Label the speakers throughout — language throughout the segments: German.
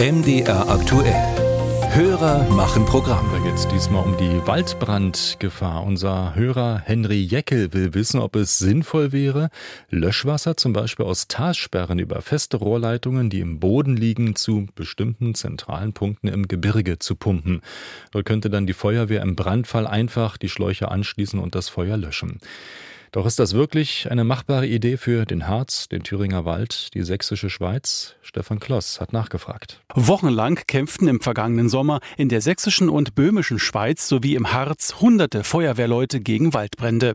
Speaker 1: MDR aktuell. Hörer machen Programm.
Speaker 2: Da geht es diesmal um die Waldbrandgefahr. Unser Hörer Henry Jeckel will wissen, ob es sinnvoll wäre, Löschwasser zum Beispiel aus Talsperren über feste Rohrleitungen, die im Boden liegen, zu bestimmten zentralen Punkten im Gebirge zu pumpen. Dort könnte dann die Feuerwehr im Brandfall einfach die Schläuche anschließen und das Feuer löschen. Doch ist das wirklich eine machbare Idee für den Harz, den Thüringer Wald, die sächsische Schweiz? Stefan Kloss hat nachgefragt.
Speaker 3: Wochenlang kämpften im vergangenen Sommer in der sächsischen und böhmischen Schweiz sowie im Harz hunderte Feuerwehrleute gegen Waldbrände.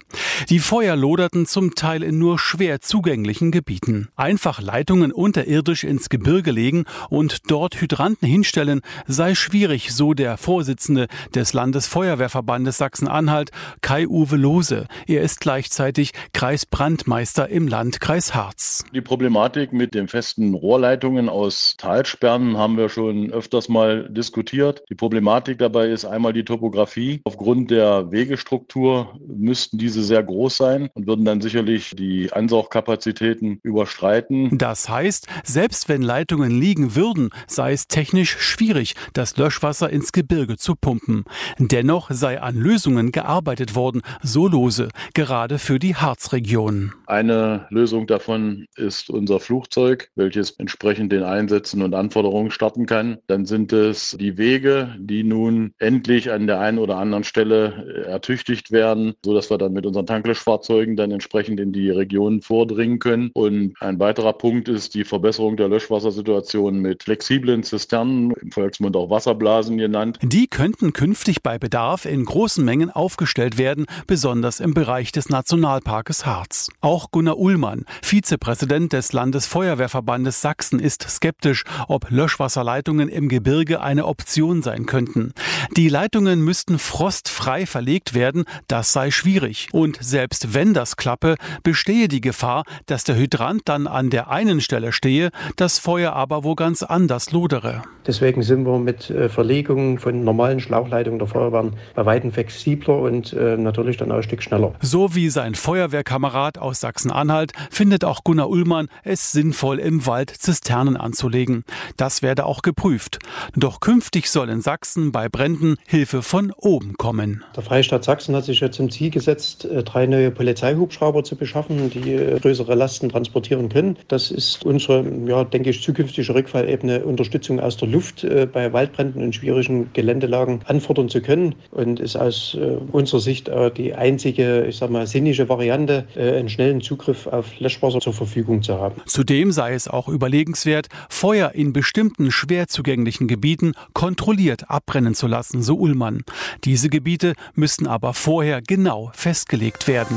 Speaker 3: Die Feuer loderten zum Teil in nur schwer zugänglichen Gebieten. Einfach Leitungen unterirdisch ins Gebirge legen und dort Hydranten hinstellen sei schwierig, so der Vorsitzende des Landesfeuerwehrverbandes Sachsen-Anhalt, Kai-Uwe Lose. Er ist gleichzeitig gleichzeitig Kreisbrandmeister im Landkreis Harz.
Speaker 4: Die Problematik mit den festen Rohrleitungen aus Talsperren haben wir schon öfters mal diskutiert. Die Problematik dabei ist einmal die Topografie. Aufgrund der Wegestruktur müssten diese sehr groß sein und würden dann sicherlich die Ansaugkapazitäten überstreiten.
Speaker 3: Das heißt, selbst wenn Leitungen liegen würden, sei es technisch schwierig, das Löschwasser ins Gebirge zu pumpen. Dennoch sei an Lösungen gearbeitet worden, so lose, gerade für für die Harzregion.
Speaker 4: Eine Lösung davon ist unser Flugzeug, welches entsprechend den Einsätzen und Anforderungen starten kann. Dann sind es die Wege, die nun endlich an der einen oder anderen Stelle ertüchtigt werden, sodass wir dann mit unseren Tanklöschfahrzeugen dann entsprechend in die Region vordringen können. Und ein weiterer Punkt ist die Verbesserung der Löschwassersituation mit flexiblen Zisternen, im Volksmund auch Wasserblasen genannt.
Speaker 3: Die könnten künftig bei Bedarf in großen Mengen aufgestellt werden, besonders im Bereich des National Nationalparkes Harz. Auch Gunnar Ullmann, Vizepräsident des Landesfeuerwehrverbandes Sachsen, ist skeptisch, ob Löschwasserleitungen im Gebirge eine Option sein könnten. Die Leitungen müssten frostfrei verlegt werden, das sei schwierig. Und selbst wenn das klappe, bestehe die Gefahr, dass der Hydrant dann an der einen Stelle stehe, das Feuer aber wo ganz anders lodere.
Speaker 5: Deswegen sind wir mit äh, Verlegungen von normalen Schlauchleitungen der Feuerwehren bei weitem flexibler und äh, natürlich dann auch ein Stück schneller.
Speaker 3: So wie sein Feuerwehrkamerad aus Sachsen-Anhalt findet auch Gunnar Ullmann es sinnvoll, im Wald Zisternen anzulegen. Das werde auch geprüft. Doch künftig soll in Sachsen bei Bränden Hilfe von oben kommen.
Speaker 5: Der Freistaat Sachsen hat sich ja zum Ziel gesetzt, äh, drei neue Polizeihubschrauber zu beschaffen, die äh, größere Lasten transportieren können. Das ist unsere, ja, denke ich, zukünftige Rückfallebene, Unterstützung aus der Luft äh, bei Waldbränden und schwierigen Geländelagen anfordern zu können und ist aus unserer Sicht die einzige, ich sag mal, sinnische technische Variante, einen schnellen Zugriff auf Löschwasser zur Verfügung zu haben.
Speaker 3: Zudem sei es auch überlegenswert, Feuer in bestimmten schwer zugänglichen Gebieten kontrolliert abbrennen zu lassen, so Ullmann. Diese Gebiete müssten aber vorher genau festgelegt werden.